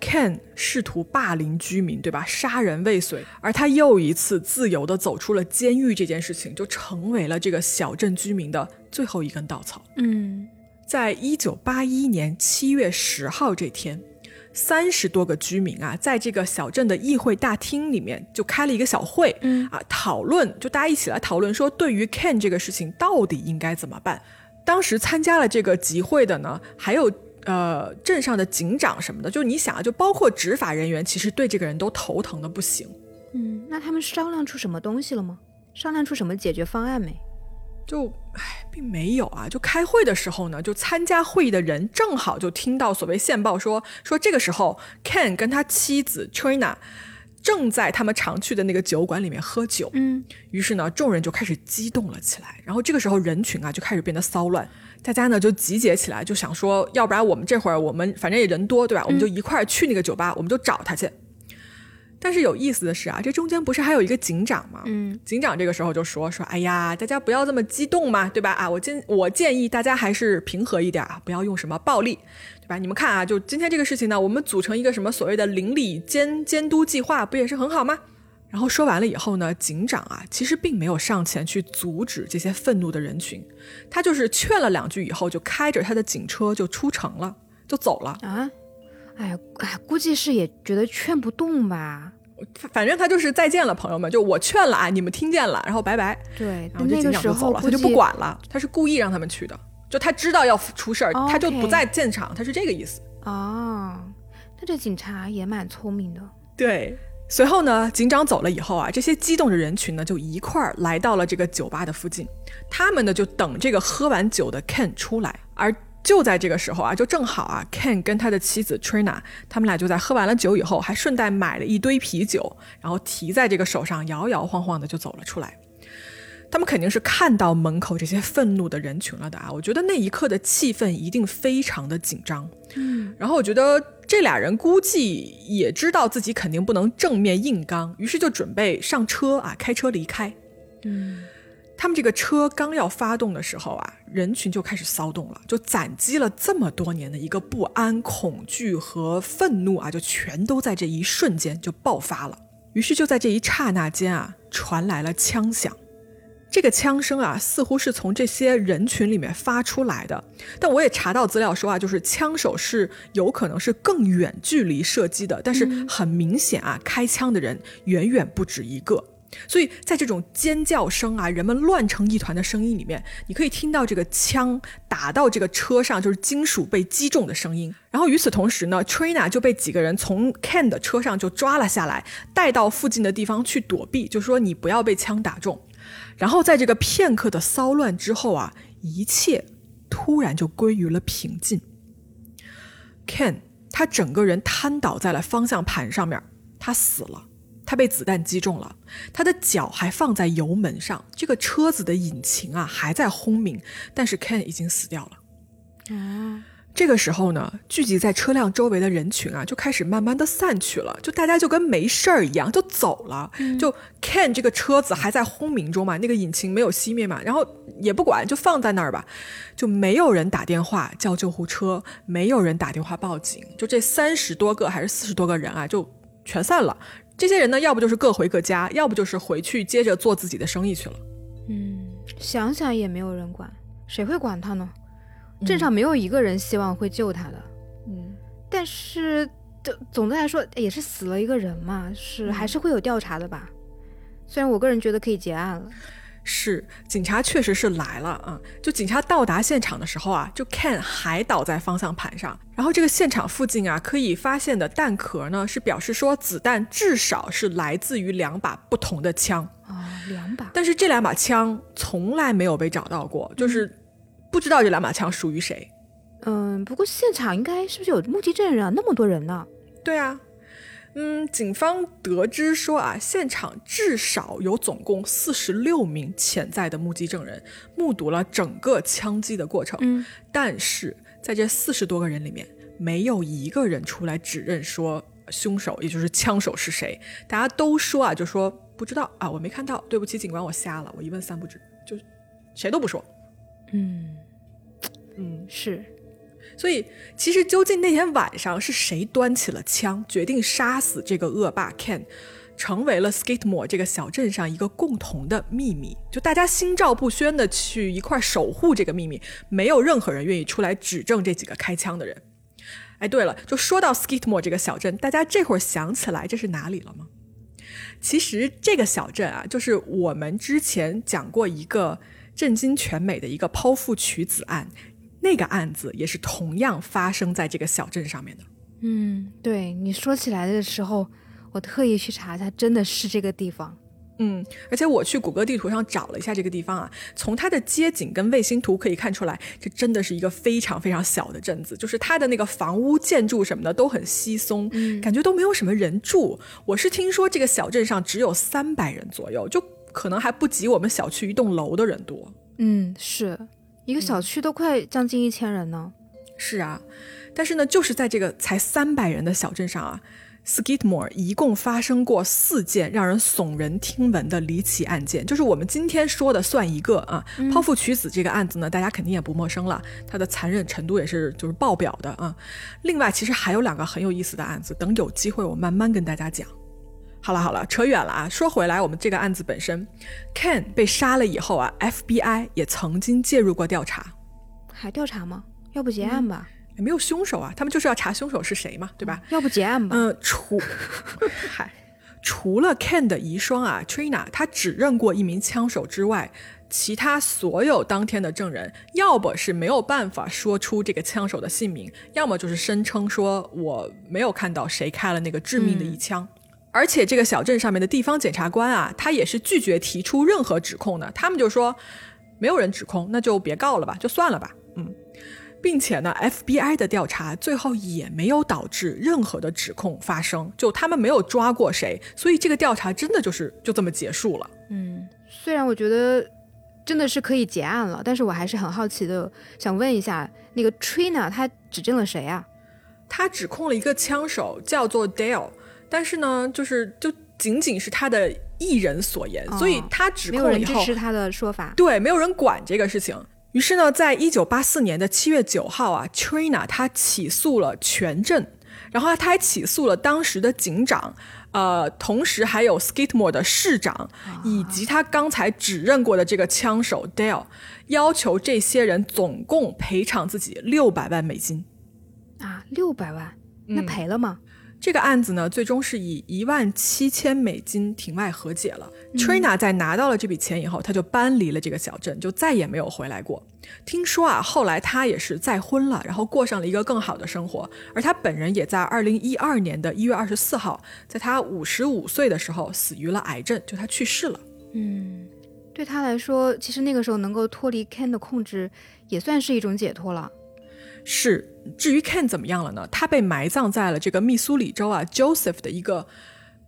，Ken 试图霸凌居民，对吧？杀人未遂，而他又一次自由的走出了监狱，这件事情就成为了这个小镇居民的最后一根稻草。嗯，在一九八一年七月十号这天，三十多个居民啊，在这个小镇的议会大厅里面就开了一个小会，嗯啊，讨论，就大家一起来讨论说，对于 Ken 这个事情到底应该怎么办。当时参加了这个集会的呢，还有。呃，镇上的警长什么的，就你想啊，就包括执法人员，其实对这个人都头疼的不行。嗯，那他们商量出什么东西了吗？商量出什么解决方案没？就唉，并没有啊。就开会的时候呢，就参加会议的人正好就听到所谓线报说说这个时候，Ken 跟他妻子 Trina 正在他们常去的那个酒馆里面喝酒。嗯，于是呢，众人就开始激动了起来。然后这个时候，人群啊就开始变得骚乱。大家呢就集结起来，就想说，要不然我们这会儿我们反正也人多，对吧？我们就一块儿去那个酒吧，我们就找他去。但是有意思的是啊，这中间不是还有一个警长吗？嗯，警长这个时候就说说，哎呀，大家不要这么激动嘛，对吧？啊，我建我建议大家还是平和一点啊，不要用什么暴力，对吧？你们看啊，就今天这个事情呢，我们组成一个什么所谓的邻里监监督计划，不也是很好吗？然后说完了以后呢，警长啊，其实并没有上前去阻止这些愤怒的人群，他就是劝了两句以后，就开着他的警车就出城了，就走了啊。哎呀，哎，估计是也觉得劝不动吧。反正他就是再见了，朋友们，就我劝了啊，你们听见了，然后拜拜。对，然后这警长就走了，他就不管了，他是故意让他们去的，就他知道要出事儿，他就不在现场，他是这个意思。哦，那这警察也蛮聪明的。对。随后呢，警长走了以后啊，这些激动的人群呢就一块儿来到了这个酒吧的附近，他们呢就等这个喝完酒的 Ken 出来。而就在这个时候啊，就正好啊，Ken 跟他的妻子 Trina，他们俩就在喝完了酒以后，还顺带买了一堆啤酒，然后提在这个手上，摇摇晃晃的就走了出来。他们肯定是看到门口这些愤怒的人群了的啊！我觉得那一刻的气氛一定非常的紧张。嗯，然后我觉得这俩人估计也知道自己肯定不能正面硬刚，于是就准备上车啊，开车离开。嗯，他们这个车刚要发动的时候啊，人群就开始骚动了，就攒积了这么多年的一个不安、恐惧和愤怒啊，就全都在这一瞬间就爆发了。于是就在这一刹那间啊，传来了枪响。这个枪声啊，似乎是从这些人群里面发出来的，但我也查到资料说啊，就是枪手是有可能是更远距离射击的，但是很明显啊，开枪的人远远不止一个，所以在这种尖叫声啊，人们乱成一团的声音里面，你可以听到这个枪打到这个车上，就是金属被击中的声音。然后与此同时呢，Trina 就被几个人从 Ken 的车上就抓了下来，带到附近的地方去躲避，就说你不要被枪打中。然后在这个片刻的骚乱之后啊，一切突然就归于了平静。Ken 他整个人瘫倒在了方向盘上面，他死了，他被子弹击中了，他的脚还放在油门上，这个车子的引擎啊还在轰鸣，但是 Ken 已经死掉了。这个时候呢，聚集在车辆周围的人群啊，就开始慢慢的散去了，就大家就跟没事儿一样就走了。就 Ken 这个车子还在轰鸣中嘛，那个引擎没有熄灭嘛，然后也不管，就放在那儿吧，就没有人打电话叫救护车，没有人打电话报警，就这三十多个还是四十多个人啊，就全散了。这些人呢，要不就是各回各家，要不就是回去接着做自己的生意去了。嗯，想想也没有人管，谁会管他呢？镇上没有一个人希望会救他的。嗯，但是，总总的来说也是死了一个人嘛，是还是会有调查的吧？虽然我个人觉得可以结案了。是，警察确实是来了啊！就警察到达现场的时候啊，就 Ken 还倒在方向盘上。然后这个现场附近啊，可以发现的弹壳呢，是表示说子弹至少是来自于两把不同的枪。哦，两把。但是这两把枪从来没有被找到过，就是不知道这两把枪属于谁。嗯，不过现场应该是不是有目击证人啊？那么多人呢？对啊，嗯，警方得知说啊，现场至少有总共四十六名潜在的目击证人，目睹了整个枪击的过程。嗯，但是在这四十多个人里面，没有一个人出来指认说凶手，也就是枪手是谁。大家都说啊，就说不知道啊，我没看到，对不起，警官，我瞎了，我一问三不知，就谁都不说。嗯嗯，是。所以，其实究竟那天晚上是谁端起了枪，决定杀死这个恶霸 Ken，成为了 Skidmore 这个小镇上一个共同的秘密。就大家心照不宣的去一块守护这个秘密，没有任何人愿意出来指证这几个开枪的人。哎，对了，就说到 Skidmore 这个小镇，大家这会儿想起来这是哪里了吗？其实这个小镇啊，就是我们之前讲过一个震惊全美的一个剖腹取子案。那个案子也是同样发生在这个小镇上面的。嗯，对你说起来的时候，我特意去查一下，真的是这个地方。嗯，而且我去谷歌地图上找了一下这个地方啊，从它的街景跟卫星图可以看出来，这真的是一个非常非常小的镇子，就是它的那个房屋建筑什么的都很稀松，感觉都没有什么人住。我是听说这个小镇上只有三百人左右，就可能还不及我们小区一栋楼的人多。嗯，是。一个小区都快将近一千人呢，是啊，但是呢，就是在这个才三百人的小镇上啊，Skidmore 一共发生过四件让人耸人听闻的离奇案件，就是我们今天说的算一个啊。剖腹取子这个案子呢，大家肯定也不陌生了，它的残忍程度也是就是爆表的啊。另外，其实还有两个很有意思的案子，等有机会我慢慢跟大家讲。好了好了，扯远了啊！说回来，我们这个案子本身，Ken 被杀了以后啊，FBI 也曾经介入过调查，还调查吗？要不结案吧？也没有凶手啊，他们就是要查凶手是谁嘛，对吧？要不结案吧？嗯，除 嗨，除了 Ken 的遗孀啊，Trina，他指认过一名枪手之外，其他所有当天的证人，要么是没有办法说出这个枪手的姓名，要么就是声称说我没有看到谁开了那个致命的一枪。而且这个小镇上面的地方检察官啊，他也是拒绝提出任何指控的。他们就说，没有人指控，那就别告了吧，就算了吧。嗯，并且呢，FBI 的调查最后也没有导致任何的指控发生，就他们没有抓过谁，所以这个调查真的就是就这么结束了。嗯，虽然我觉得真的是可以结案了，但是我还是很好奇的，想问一下，那个 Trina 他指证了谁啊？他指控了一个枪手，叫做 Dale。但是呢，就是就仅仅是他的一人所言，所以他指控了以后，支持他的说法，对，没有人管这个事情。于是呢，在一九八四年的七月九号啊，Trina 他起诉了全镇，然后他还起诉了当时的警长，呃，同时还有 Skidmore 的市长，以及他刚才指认过的这个枪手 Dale，要求这些人总共赔偿自己六百万美金。啊，六百万，那赔了吗？这个案子呢，最终是以一万七千美金庭外和解了。Trina 在拿到了这笔钱以后，他就搬离了这个小镇，就再也没有回来过。听说啊，后来他也是再婚了，然后过上了一个更好的生活。而他本人也在二零一二年的一月二十四号，在他五十五岁的时候死于了癌症，就他去世了。嗯，对他来说，其实那个时候能够脱离 Ken 的控制，也算是一种解脱了。是，至于 Ken 怎么样了呢？他被埋葬在了这个密苏里州啊 Joseph 的一个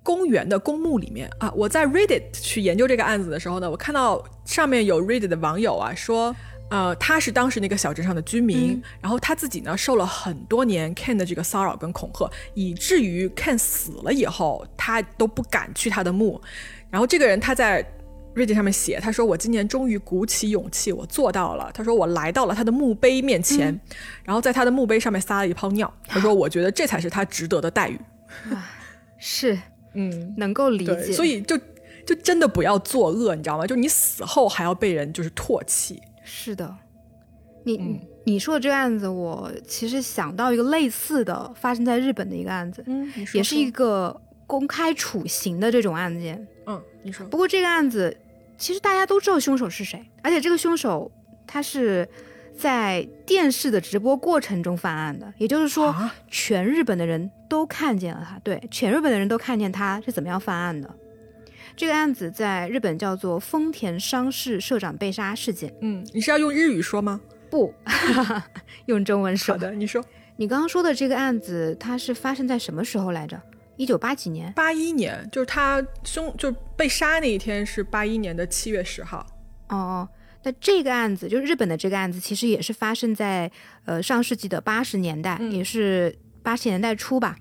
公园的公墓里面啊。我在 Reddit 去研究这个案子的时候呢，我看到上面有 Reddit 的网友啊说，呃，他是当时那个小镇上的居民，然后他自己呢受了很多年 Ken 的这个骚扰跟恐吓，以至于 Ken 死了以后，他都不敢去他的墓。然后这个人他在日记上面写，他说我今年终于鼓起勇气，我做到了。他说我来到了他的墓碑面前，然后在他的墓碑上面撒了一泡尿。他说我觉得这才是他值得的待遇。是，嗯，能够理解。所以就就真的不要作恶，你知道吗？就你死后还要被人就是唾弃。是的，你你说的这个案子，我其实想到一个类似的，发生在日本的一个案子，嗯，也是一个公开处刑的这种案件。嗯，你说。不过这个案子其实大家都知道凶手是谁，而且这个凶手他是在电视的直播过程中犯案的，也就是说，全日本的人都看见了他。对，全日本的人都看见他是怎么样犯案的。这个案子在日本叫做丰田商事社长被杀事件。嗯，你是要用日语说吗？不，用中文说。好的，你说。你刚刚说的这个案子，它是发生在什么时候来着？一九八几年？八一年，就是他凶就被杀那一天是八一年的七月十号。哦，那这个案子，就是日本的这个案子，其实也是发生在呃上世纪的八十年代，也是八十年代初吧。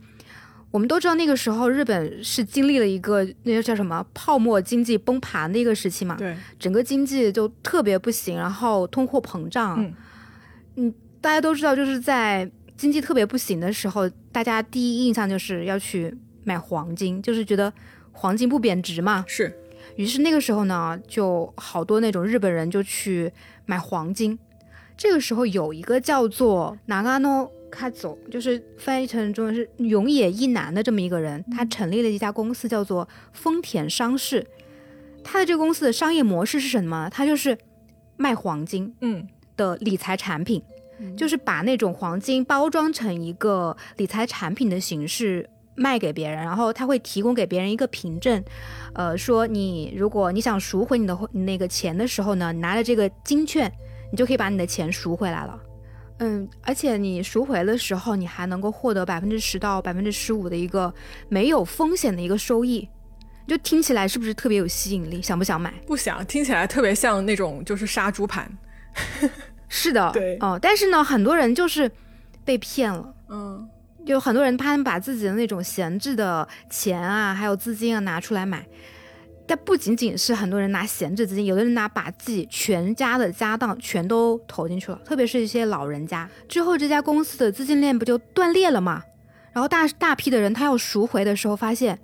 我们都知道那个时候日本是经历了一个那个叫什么泡沫经济崩盘的一个时期嘛？对，整个经济就特别不行，然后通货膨胀。嗯，嗯，大家都知道，就是在经济特别不行的时候，大家第一印象就是要去买黄金，就是觉得黄金不贬值嘛。是，于是那个时候呢，就好多那种日本人就去买黄金。这个时候有一个叫做 Nagano。他走就是翻译成中文是永野一男的这么一个人，他成立了一家公司叫做丰田商事。他的这个公司的商业模式是什么？他就是卖黄金，嗯的理财产品，就是把那种黄金包装成一个理财产品的形式卖给别人，然后他会提供给别人一个凭证，呃，说你如果你想赎回你的那个钱的时候呢，你拿着这个金券，你就可以把你的钱赎回来了。嗯，而且你赎回的时候，你还能够获得百分之十到百分之十五的一个没有风险的一个收益，就听起来是不是特别有吸引力？想不想买？不想，听起来特别像那种就是杀猪盘。是的，对，哦，但是呢，很多人就是被骗了，嗯，就很多人他们把自己的那种闲置的钱啊，还有资金啊拿出来买。但不仅仅是很多人拿闲置资金，有的人拿把自己全家的家当全都投进去了，特别是一些老人家。之后这家公司的资金链不就断裂了吗？然后大大批的人他要赎回的时候，发现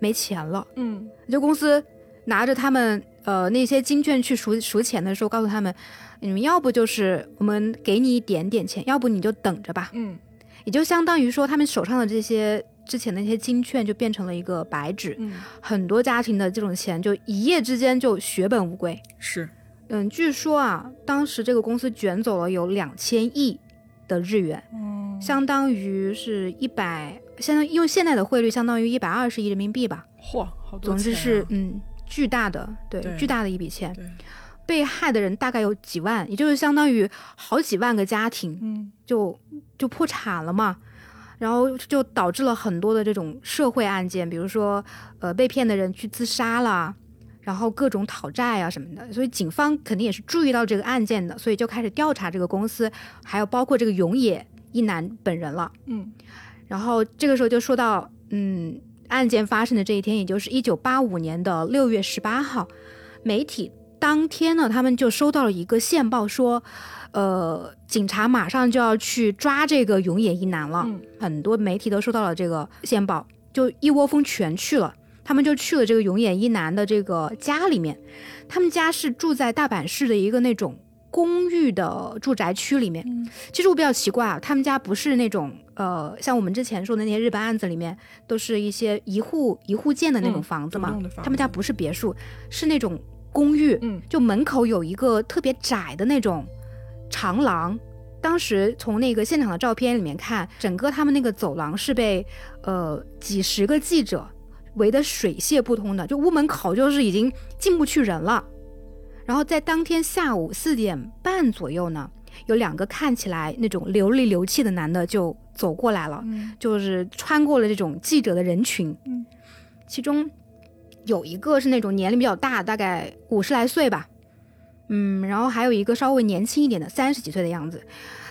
没钱了。嗯，就公司拿着他们呃那些金券去赎赎钱的时候，告诉他们，你们要不就是我们给你一点点钱，要不你就等着吧。嗯，也就相当于说他们手上的这些。之前的那些金券就变成了一个白纸，很多家庭的这种钱就一夜之间就血本无归。是，嗯，据说啊，当时这个公司卷走了有两千亿的日元，嗯，相当于是一百，相当用现在的汇率相当于一百二十亿人民币吧。嚯，好多总之是嗯，巨大的，对，巨大的一笔钱。被害的人大概有几万，也就是相当于好几万个家庭，嗯，就就破产了嘛。然后就导致了很多的这种社会案件，比如说，呃，被骗的人去自杀了，然后各种讨债啊什么的。所以警方肯定也是注意到这个案件的，所以就开始调查这个公司，还有包括这个永野一男本人了。嗯，然后这个时候就说到，嗯，案件发生的这一天，也就是一九八五年的六月十八号，媒体当天呢，他们就收到了一个线报说。呃，警察马上就要去抓这个永野一男了。很多媒体都收到了这个线报，就一窝蜂全去了。他们就去了这个永野一男的这个家里面。他们家是住在大阪市的一个那种公寓的住宅区里面。其实我比较奇怪啊，他们家不是那种呃，像我们之前说的那些日本案子里面，都是一些一户一户建的那种房子嘛。他们家不是别墅，是那种公寓。嗯，就门口有一个特别窄的那种。长廊，当时从那个现场的照片里面看，整个他们那个走廊是被呃几十个记者围得水泄不通的，就屋门口就是已经进不去人了。然后在当天下午四点半左右呢，有两个看起来那种流里流气的男的就走过来了，就是穿过了这种记者的人群，其中有一个是那种年龄比较大，大概五十来岁吧。嗯，然后还有一个稍微年轻一点的，三十几岁的样子，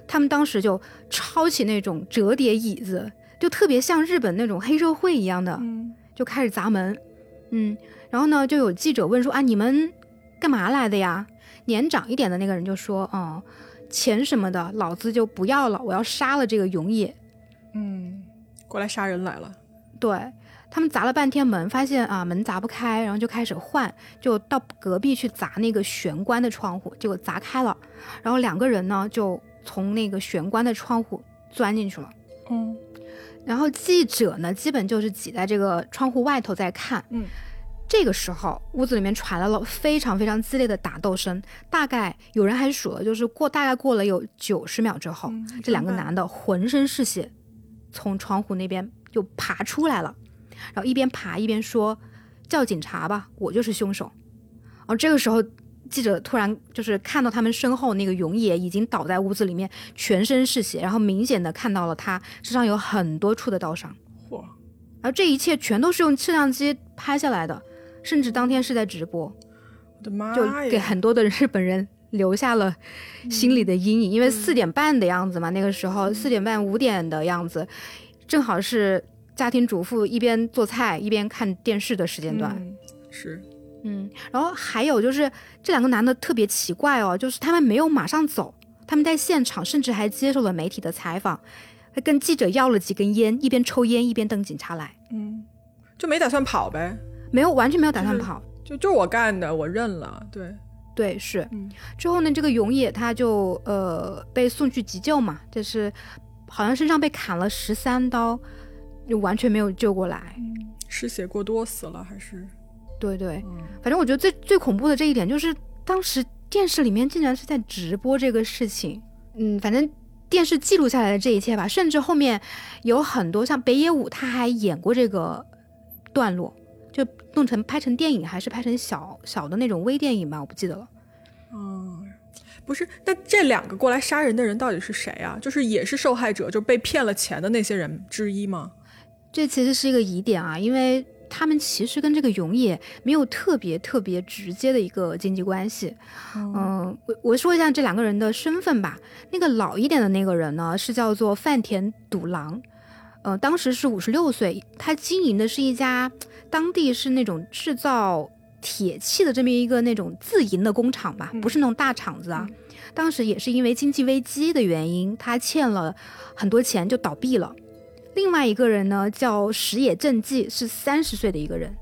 他们当时就抄起那种折叠椅子，就特别像日本那种黑社会一样的，嗯。就开始砸门。嗯，然后呢，就有记者问说啊，你们干嘛来的呀？年长一点的那个人就说，哦、钱什么的，老子就不要了，我要杀了这个永野。嗯，过来杀人来了。对他们砸了半天门，发现啊门砸不开，然后就开始换，就到隔壁去砸那个玄关的窗户，结果砸开了，然后两个人呢就从那个玄关的窗户钻进去了。嗯然后记者呢，基本就是挤在这个窗户外头在看。嗯，这个时候屋子里面传来了非常非常激烈的打斗声，大概有人还数了，就是过大概过了有九十秒之后，嗯这两个男的浑身是血，从窗户那边就爬出来了，然后一边爬一边说：“叫警察吧，我就是凶手。”然后这个时候。记者突然就是看到他们身后那个永野已经倒在屋子里面，全身是血，然后明显的看到了他身上有很多处的刀伤，嚯，而这一切全都是用摄像机拍下来的，甚至当天是在直播，我的妈就！给很多的日本人留下了心里的阴影。因为四点半的样子嘛，那个时候四点半五点的样子，正好是家庭主妇一边做菜一边看电视的时间段。嗯是嗯，然后还有就是这两个男的特别奇怪哦，就是他们没有马上走，他们在现场甚至还接受了媒体的采访，还跟记者要了几根烟，一边抽烟一边等警察来，嗯，就没打算跑呗，没有完全没有打算跑。就就是我干的，我认了。对，对，是嗯之后呢，这个永野他就呃被送去急救嘛，就是好像身上被砍了十三刀，就完全没有救过来。失血过多死了还是？对对，嗯反正我觉得最最恐怖的这一点就是，当时电视里面竟然是在直播这个事情。嗯，反正电视记录下来的这一切吧，甚至后面有很多像北野武他还演过这个段落，就弄成拍成电影，还是拍成小小的那种微电影吧，我不记得了。嗯，不是，那这两个过来杀人的人到底是谁啊？就是也是受害者，就被骗了钱的那些人之一吗？这其实是一个疑点啊，因为他们其实跟这个永野没有特别特别直接的一个经济关系。嗯，我我说一下这两个人的身份吧。那个老一点的那个人呢，是叫做饭田笃郎，呃，当时是五十六岁，他经营的是一家当地是那种制造铁器的这么一个那种自营的工厂吧，不是那种大厂子啊。当时也是因为经济危机的原因，他欠了很多钱就倒闭了。另外一个人呢，叫石野正纪，是三十岁的一个人。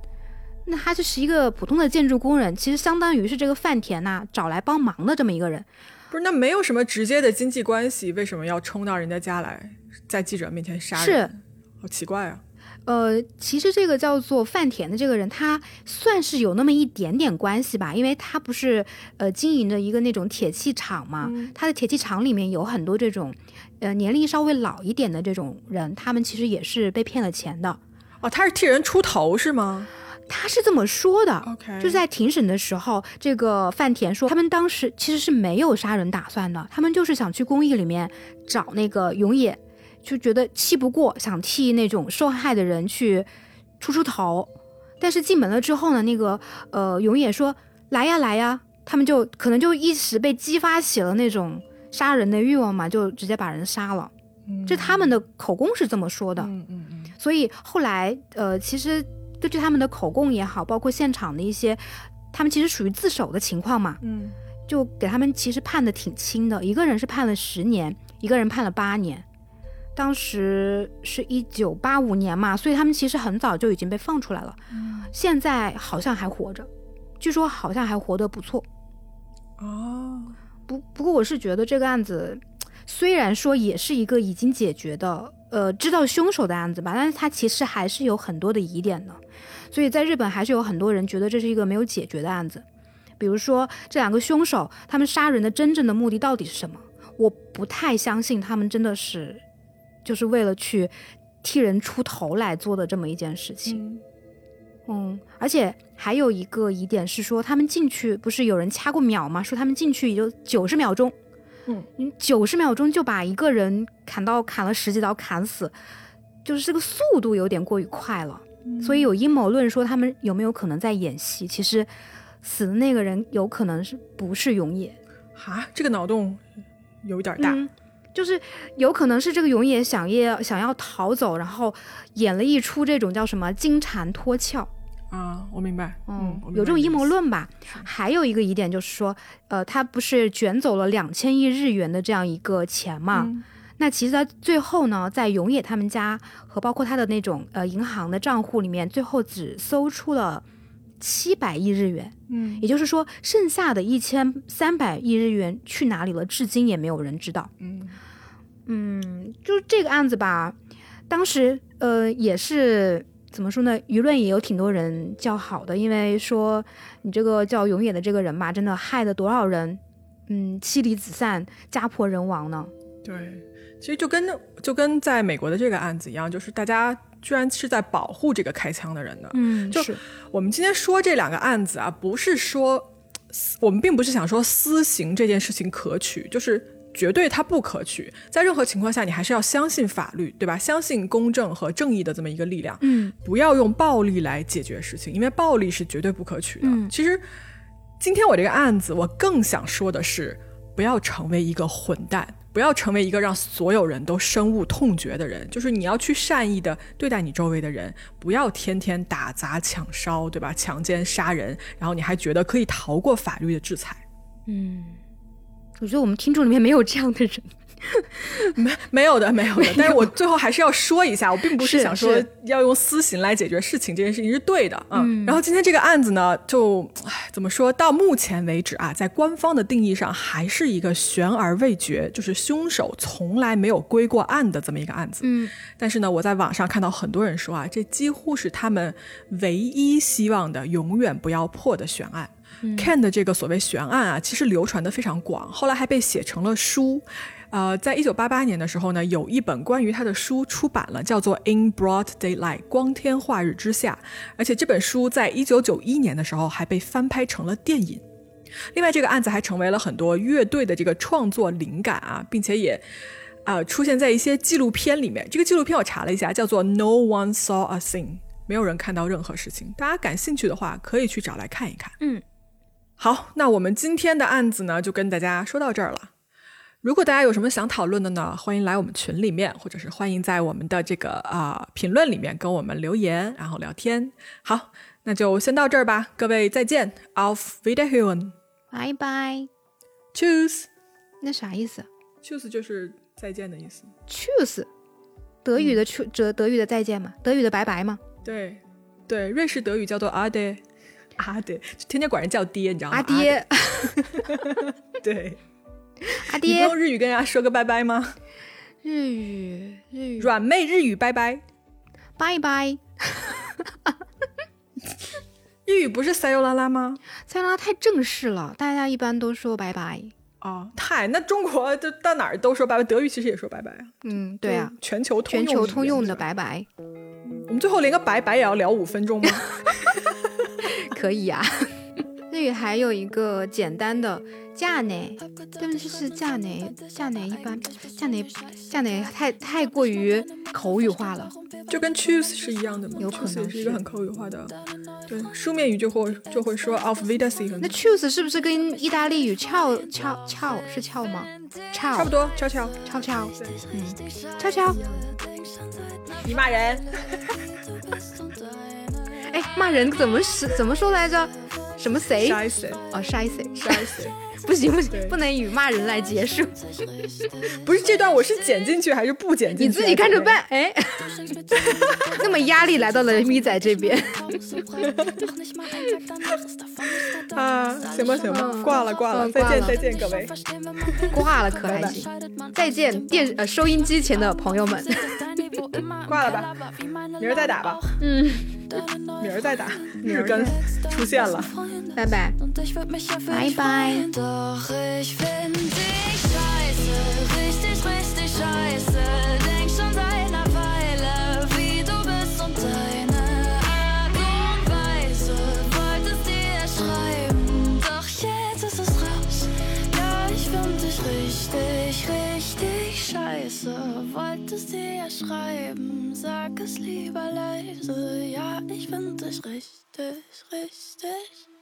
那他就是一个普通的建筑工人，其实相当于是这个饭田呐、找来帮忙的这么一个人。不是，那没有什么直接的经济关系，为什么要冲到人家家来，在记者面前杀人？是好奇怪啊！呃，其实这个叫做饭田的这个人，他算是有那么一点点关系吧，因为他不是呃经营着一个那种铁器厂嘛，他的铁器厂里面有很多这种呃年龄稍微老一点的这种人，他们其实也是被骗了钱的。哦，他是替人出头是吗他是这么说的，？OK，就在庭审的时候，这个范田说，他们当时其实是没有杀人打算的，他们就是想去公寓里面找那个永野，就觉得气不过，想替那种受害的人去出出头。但是进门了之后呢，那个呃永野说来呀来呀，他们就可能就一时被激发起了那种杀人的欲望嘛，就直接把人杀了。这他们的口供是这么说的。嗯嗯嗯，所以后来，呃，其实根据他们的口供也好，包括现场的一些，他们其实属于自首的情况嘛，嗯，就给他们其实判的挺轻的，一个人是判了十年，一个人判了八年。当时是一九八五年嘛，所以他们其实很早就已经被放出来了，现在好像还活着，据说好像还活得不错。哦，不不过我是觉得这个案子虽然说也是一个已经解决的，呃，知道凶手的案子吧，但是它其实还是有很多的疑点的，所以在日本还是有很多人觉得这是一个没有解决的案子。比如说这两个凶手，他们杀人的真正的目的到底是什么？我不太相信他们真的是就是为了去替人出头来做的这么一件事情。嗯嗯，而且还有一个疑点是说，他们进去不是有人掐过秒吗？说他们进去也就九十秒钟，嗯，九十秒钟就把一个人砍到砍了十几刀砍死，就是这个速度有点过于快了。所以有阴谋论说他们有没有可能在演戏？其实死的那个人有可能是不是永野？哈，这个脑洞有一点大。嗯，就是有可能是这个永野想要想要逃走，然后演了一出这种叫什么金蝉脱壳。啊，我明白，嗯，有这种阴谋论吧？还有一个疑点就是说，呃，他不是卷走了两千亿日元的这样一个钱嘛？嗯那其实，在最后呢，在永野他们家和包括他的那种呃银行的账户里面，最后只搜出了七百亿日元，嗯也就是说，剩下的一千三百亿日元去哪里了，至今也没有人知道。嗯嗯，就是这个案子吧，当时呃也是怎么说呢？舆论也有挺多人叫好的，因为说你这个叫永野的这个人吧，真的害了多少人，嗯，妻离子散、家破人亡呢？对，其实就跟就跟在美国的这个案子一样，就是大家居然是在保护这个开枪的人的。嗯，就是我们今天说这两个案子啊，不是说我们并不是想说私刑这件事情可取，就是绝对它不可取。在任何情况下，你还是要相信法律，对吧？相信公正和正义的这么一个力量，嗯不要用暴力来解决事情，因为暴力是绝对不可取的。嗯其实今天我这个案子，我更想说的是，不要成为一个混蛋。不要成为一个让所有人都深恶痛绝的人，就是你要去善意的对待你周围的人，不要天天打砸抢烧，对吧？强奸杀人，然后你还觉得可以逃过法律的制裁。嗯，我觉得我们听众里面没有这样的人。没没有的，没有的。但是我最后还是要说一下，我并不是是想说要用私刑来解决事情，这件事情是对的，嗯。然后今天这个案子呢，就唉怎么说到目前为止啊，在官方的定义上还是一个悬而未决，就是凶手从来没有归过案的这么一个案子。嗯但是呢，我在网上看到很多人说啊，这几乎是他们唯一希望的永远不要破的悬案。Ken 的这个所谓悬案啊，其实流传的非常广，后来还被写成了书。呃，在一九八八年的时候呢，有一本关于他的书出版了，叫做《In Broad Daylight》光天化日之下，而且这本书在一九九一年的时候还被翻拍成了电影。另外，这个案子还成为了很多乐队的这个创作灵感啊，并且也呃出现在一些纪录片里面。这个纪录片我查了一下，叫做《No One Saw a Thing》，没有人看到任何事情。大家感兴趣的话，可以去找来看一看。嗯，好，那我们今天的案子呢，就跟大家说到这儿了。如果大家有什么想讨论的呢，欢迎来我们群里面，或者是欢迎在我们的这个啊、评论里面跟我们留言，然后聊天。好，那就先到这儿吧，各位再见，Auf Wiederhören。拜拜。Choose 那啥意思 choose 就是再见的意思。？Choose，德语的 choose，德德语的再见嘛，德语的拜拜嘛。对，对，瑞士德语叫做阿爹，阿爹，就天天管人叫爹，你知道吗？阿爹，爹，对，阿爹你不用，日语跟人家说个拜拜吗？日语日语软妹日语拜拜，拜拜。日语不是塞尤拉拉吗？塞拉太正式了，大家一般都说拜拜。哦，太，那中国就到哪儿都说拜拜，德语其实也说拜拜啊。嗯，对啊，全球通全球用语言通用的拜拜我们最后连个拜拜也要聊五分钟吗？可以啊。日语还有一个简单的嫁呢，对不起是嫁呢，嫁呢一般，嫁呢嫁呢太太过于口语化了。就跟 choose 是一样的嘛有可能是是一个很口语化的，对，书面语就会就会说 auf Wiedersehen，那 choose 是不是跟意大利语翘翘翘是翘吗？翘差不多，翘翘翘翘，嗯，翘翘。你骂人，哎，骂人怎么是怎么说来着？什么谁？啥意思？哦，晒谁？啥意思？不 行不行，不能以骂人来结束，不是这段我是剪进去还是不剪进去？你自己看着。办。哎，那么压力来到了咪仔这边。啊，行吧行吧，嗯挂了挂了，再见再见，各位。挂了可还行。再见，电呃收音机前的朋友们。挂了吧，明儿再打吧，嗯，明儿再打，日更出现了。拜拜。Und ich scheiße. Wolltest dir schreiben, sag es lieber leise. Ja, ich find dich richtig, richtig.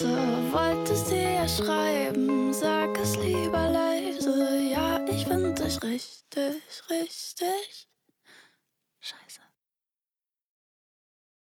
Scheiße. Wolltest dir ja schreiben, sag es lieber leise. Ja, ich find dich richtig, richtig.